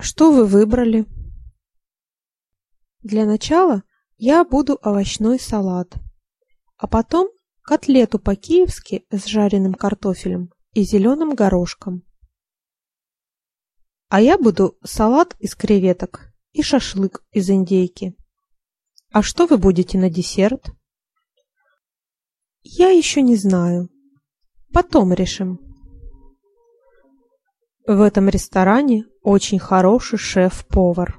Что вы выбрали? Для начала я буду овощной салат, а потом котлету по-киевски с жареным картофелем и зеленым горошком. А я буду салат из креветок и шашлык из индейки. А что вы будете на десерт? Я еще не знаю. Потом решим. В этом ресторане очень хороший шеф-повар.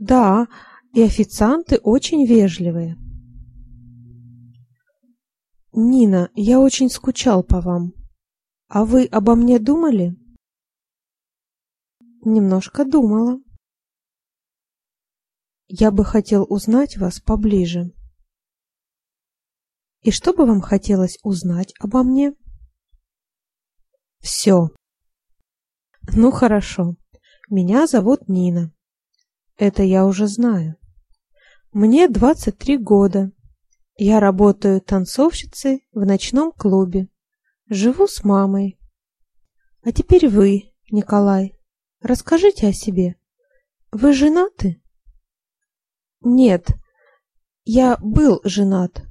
Да, и официанты очень вежливые. Нина, я очень скучал по вам. А вы обо мне думали? Немножко думала. Я бы хотел узнать вас поближе. И что бы вам хотелось узнать обо мне? Все. Ну хорошо. Меня зовут Нина. Это я уже знаю. Мне 23 года. Я работаю танцовщицей в ночном клубе. Живу с мамой. А теперь вы, Николай, расскажите о себе. Вы женаты? Нет. Я был женат.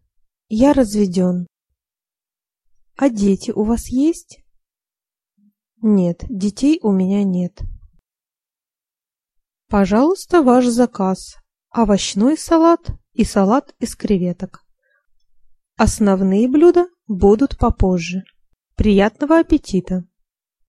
Я разведен. А дети у вас есть? Нет, детей у меня нет. Пожалуйста, ваш заказ. Овощной салат и салат из креветок. Основные блюда будут попозже. Приятного аппетита!